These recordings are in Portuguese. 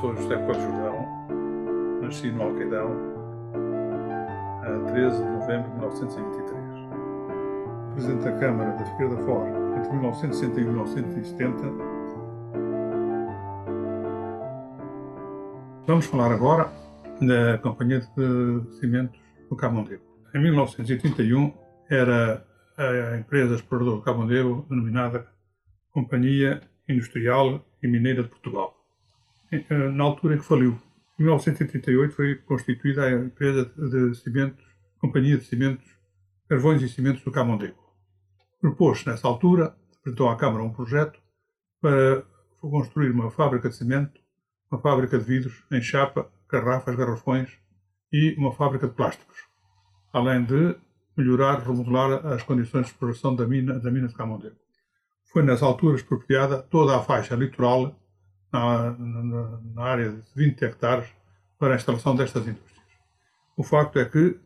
sou José Coelho Jordão, nasci no Alqueidão a 13 de novembro de 1923. Presidente da Câmara da Figueira da Foz entre 1960 e 1970. Vamos falar agora da Companhia de Cimentos do Cabo Mondego. Em 1981 era a empresa exploradora do Cabo Mondego denominada Companhia Industrial e Mineira de Portugal. Eh, na altura em que faliu. Em 1988 foi constituída a empresa de cimentos, Companhia de Cimentos, Carvões e Cimentos do Camondego. Propôs-se nessa altura, apresentou à Câmara um projeto para construir uma fábrica de cimento, uma fábrica de vidros em chapa, garrafas, garrafões e uma fábrica de plásticos, além de melhorar, remodelar as condições de exploração da mina, da mina de Camondego. Foi nessa altura expropriada toda a faixa litoral na, na, na área de 20 hectares para a instalação destas indústrias. O facto é que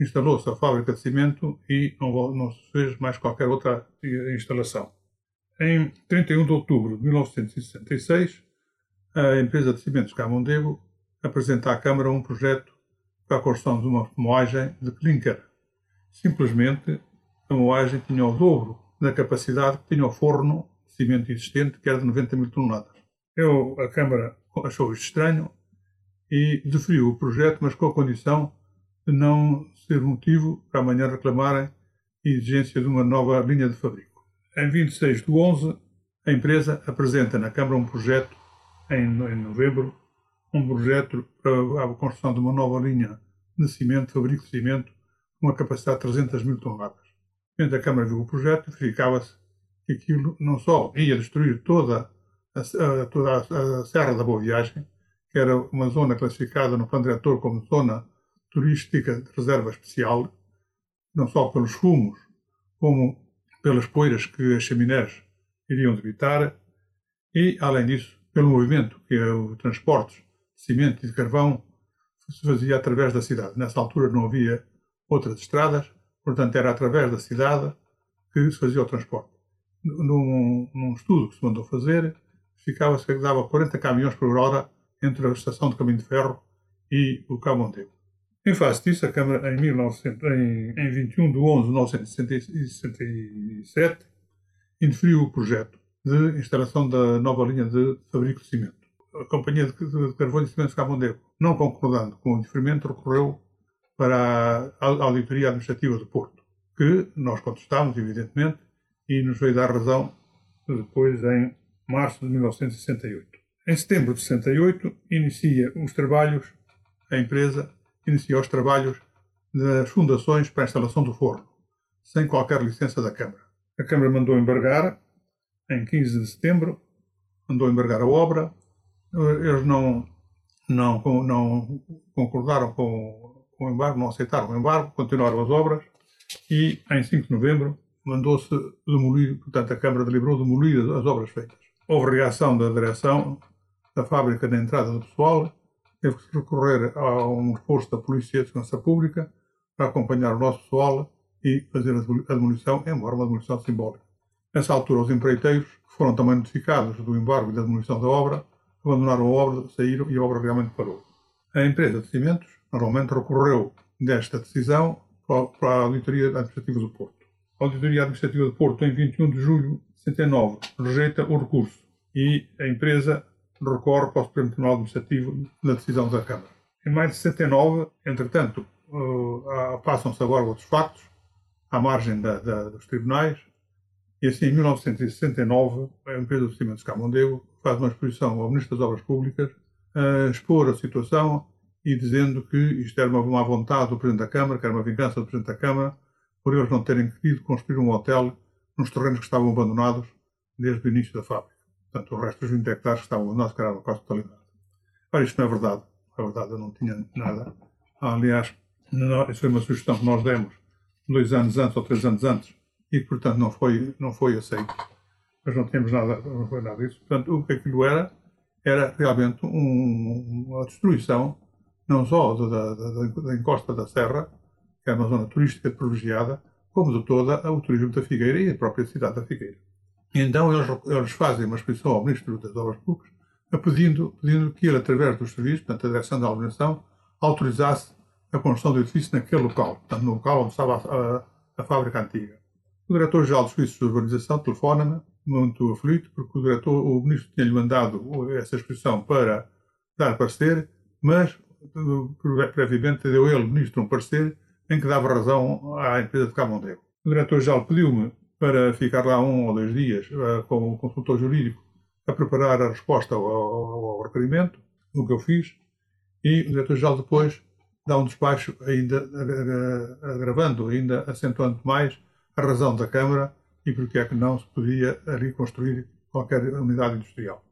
instalou-se a fábrica de cimento e não, não, se fez mais qualquer outra instalação. Em 31 de outubro de 1966, a empresa de cimentos Camondego apresenta à Câmara um projeto para a construção de uma moagem de clinker. Simplesmente, a moagem tinha o dobro da capacidade que tinha o forno de cimento existente, que era de 90 mil toneladas. Eu, a Câmara achou isto estranho e deferiu o projeto, mas com a condição de não ser motivo para amanhã reclamarem a exigência de uma nova linha de fabrico. Em 26 de 11, a empresa apresenta na Câmara um projeto, em, em novembro, um projeto para a construção de uma nova linha de cimento, fabrico de cimento, com uma capacidade de 300 mil toneladas. Dentro da Câmara viu o projeto, verificava-se que aquilo não só ia destruir toda a, a, a, Serra da Boa Viagem, que era uma zona classificada no plano diretor como zona turística de reserva especial, não só pelos fumos, como pelas poeiras que as chaminés iriam debitar, e, além disso, pelo movimento que é o transporte de cimento e de carvão se fazia através da cidade. Nessa altura não havia outras estradas, portanto era através da cidade que se fazia o transporte. Num, num estudo que se mandou fazer, ficava-se que dava 40 caminhões por hora entre a estação de caminho de ferro e o Cabo. Em face disso, a Câmara, em, 1900, em, em 21 de 11 de 1967, indeferiu o projeto de instalação da nova linha de fabrico de cimento. A Companhia de, Carvão e Cimento de Cabo não concordando com o indeferimento, recorreu para a Auditoria Administrativa do Porto, que nós contestámos, evidentemente, e nos veio dar razão depois em março de 1968. Em setembro de 68, inicia os trabalhos, a empresa inicia os trabalhos das fundações para a instalação do forno, sem qualquer licença da Câmara. A Câmara mandou embargar, em 15 de setembro, mandou embargar a obra. Eles não, não, não concordaram com, com o embargo, não aceitaram o embargo, continuaram as obras e, em 5 de novembro, mandou-se demolir, portanto, a Câmara deliberou demolir as obras feitas houve reação da direção da fábrica da entrada do pessoal, teve que recorrer a um reforço da Polícia de Segurança Pública para acompanhar o nosso pessoal e fazer a demolição, embora uma demolição simbólica. Nessa altura, os empreiteiros, que foram também notificados do embargo e da demolição da obra, abandonaram a obra, saíram e a obra realmente parou. A empresa de cimentos, normalmente, recorreu desta decisão para a Auditoria Administrativa do Porto. A Auditoria Administrativa do Porto, em 21 de julho 69 rejeita o recurso e a empresa recorre para o Supremo Tribunal Administrativo na decisão da Câmara. Em maio de 69, entretanto, uh, passam-se agora outros factos à margem da, da, dos tribunais e assim em 1969 a empresa do Cimentos Camondego faz uma exposição ao Ministro das Obras Públicas a expor a situação e dizendo que isto era uma má vontade do Presidente da Câmara, que era uma vingança do Presidente da Câmara, por eles não terem querido construir um hotel nos terrenos que estavam abandonados desde o início da fábrica. Portanto, o resto dos 20 hectares que estavam abandonados, que era quase totalidade. Ora, isto não é verdade. É verdade, eu não tinha nada. Aliás, isso foi uma sugestão que nós demos dois anos antes ou três anos antes e que, portanto, não foi, não foi aceito. Mas não tínhamos nada, não foi nada disso. Portanto, o que aquilo era, era realmente um, uma destruição, não só da, da, da, encosta da serra, que é uma zona turística privilegiada, como de toda o turismo da Figueira e a própria cidade da Figueira. Então eles, eles fazem uma exposição ao Ministro das Obras Públicas pedindo, pedindo que ele, através dos serviços, portanto, a direção da organização, autorizasse a construção do edifício naquele local, portanto, no local onde estava a, a, a fábrica antiga. O diretor-geral dos serviços de urbanização telefona-me, muito aflito, porque o, diretor, o ministro tinha-lhe mandado essa exposição para dar parecer, mas previamente deu ele, ministro, um parecer em que dava razão à empresa de Camondego. O diretor-geral pediu-me para ficar lá um ou dois dias uh, com o consultor jurídico a preparar a resposta ao, ao, ao requerimento, o que eu fiz, e o diretor-geral depois dá um despacho ainda agravando, ainda acentuando mais a razão da Câmara e porque é que não se podia ali construir qualquer unidade industrial.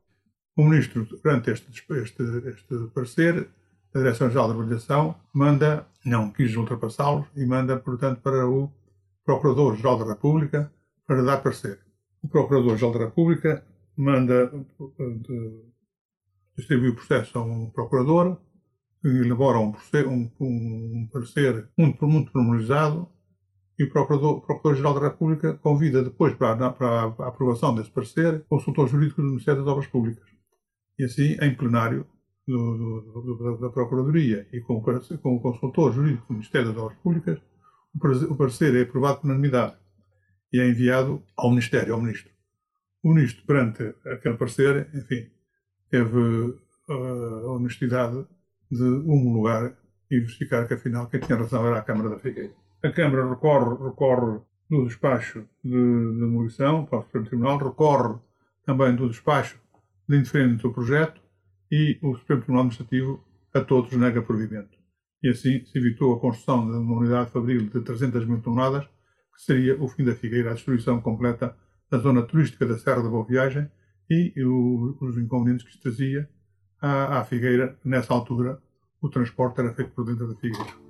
O Ministro, durante este, este, este parecer, a Direção-Geral da Organização manda, não quis ultrapassá-los, e manda, portanto, para o Procurador-Geral da República para dar parecer. O Procurador-Geral da República manda distribuir o processo a um Procurador, elabora um, um, um parecer muito, muito pormenorizado e o Procurador-Geral Procurador da República convida depois para, para a aprovação desse parecer o consultor jurídico do Ministério das Obras Públicas. E assim, em plenário do, do, da Procuradoria e com, com, o consultor jurídico do Ministério das Obras Públicas, o parecer é aprovado por unanimidade e é enviado ao Ministério, ao Ministro. O Ministro, perante aquele parecer, enfim, teve uh, a honestidade de homologar e verificar que, afinal, quem tinha razão era a Câmara da Figueira. A Câmara recorre, recorre do despacho de demolição para o Supremo Tribunal, recorre também do despacho de indiferente do projeto e o Supremo Tribunal Administrativo a todos nega provimento. E assim se evitou a construção de uma unidade fabril de 300 mil toneladas, que seria o fim da Figueira, a destruição completa da zona turística da Serra da Boa Viagem e o, os inconvenientes que se trazia à, à Figueira. Nessa altura, o transporte era feito por dentro da Figueira.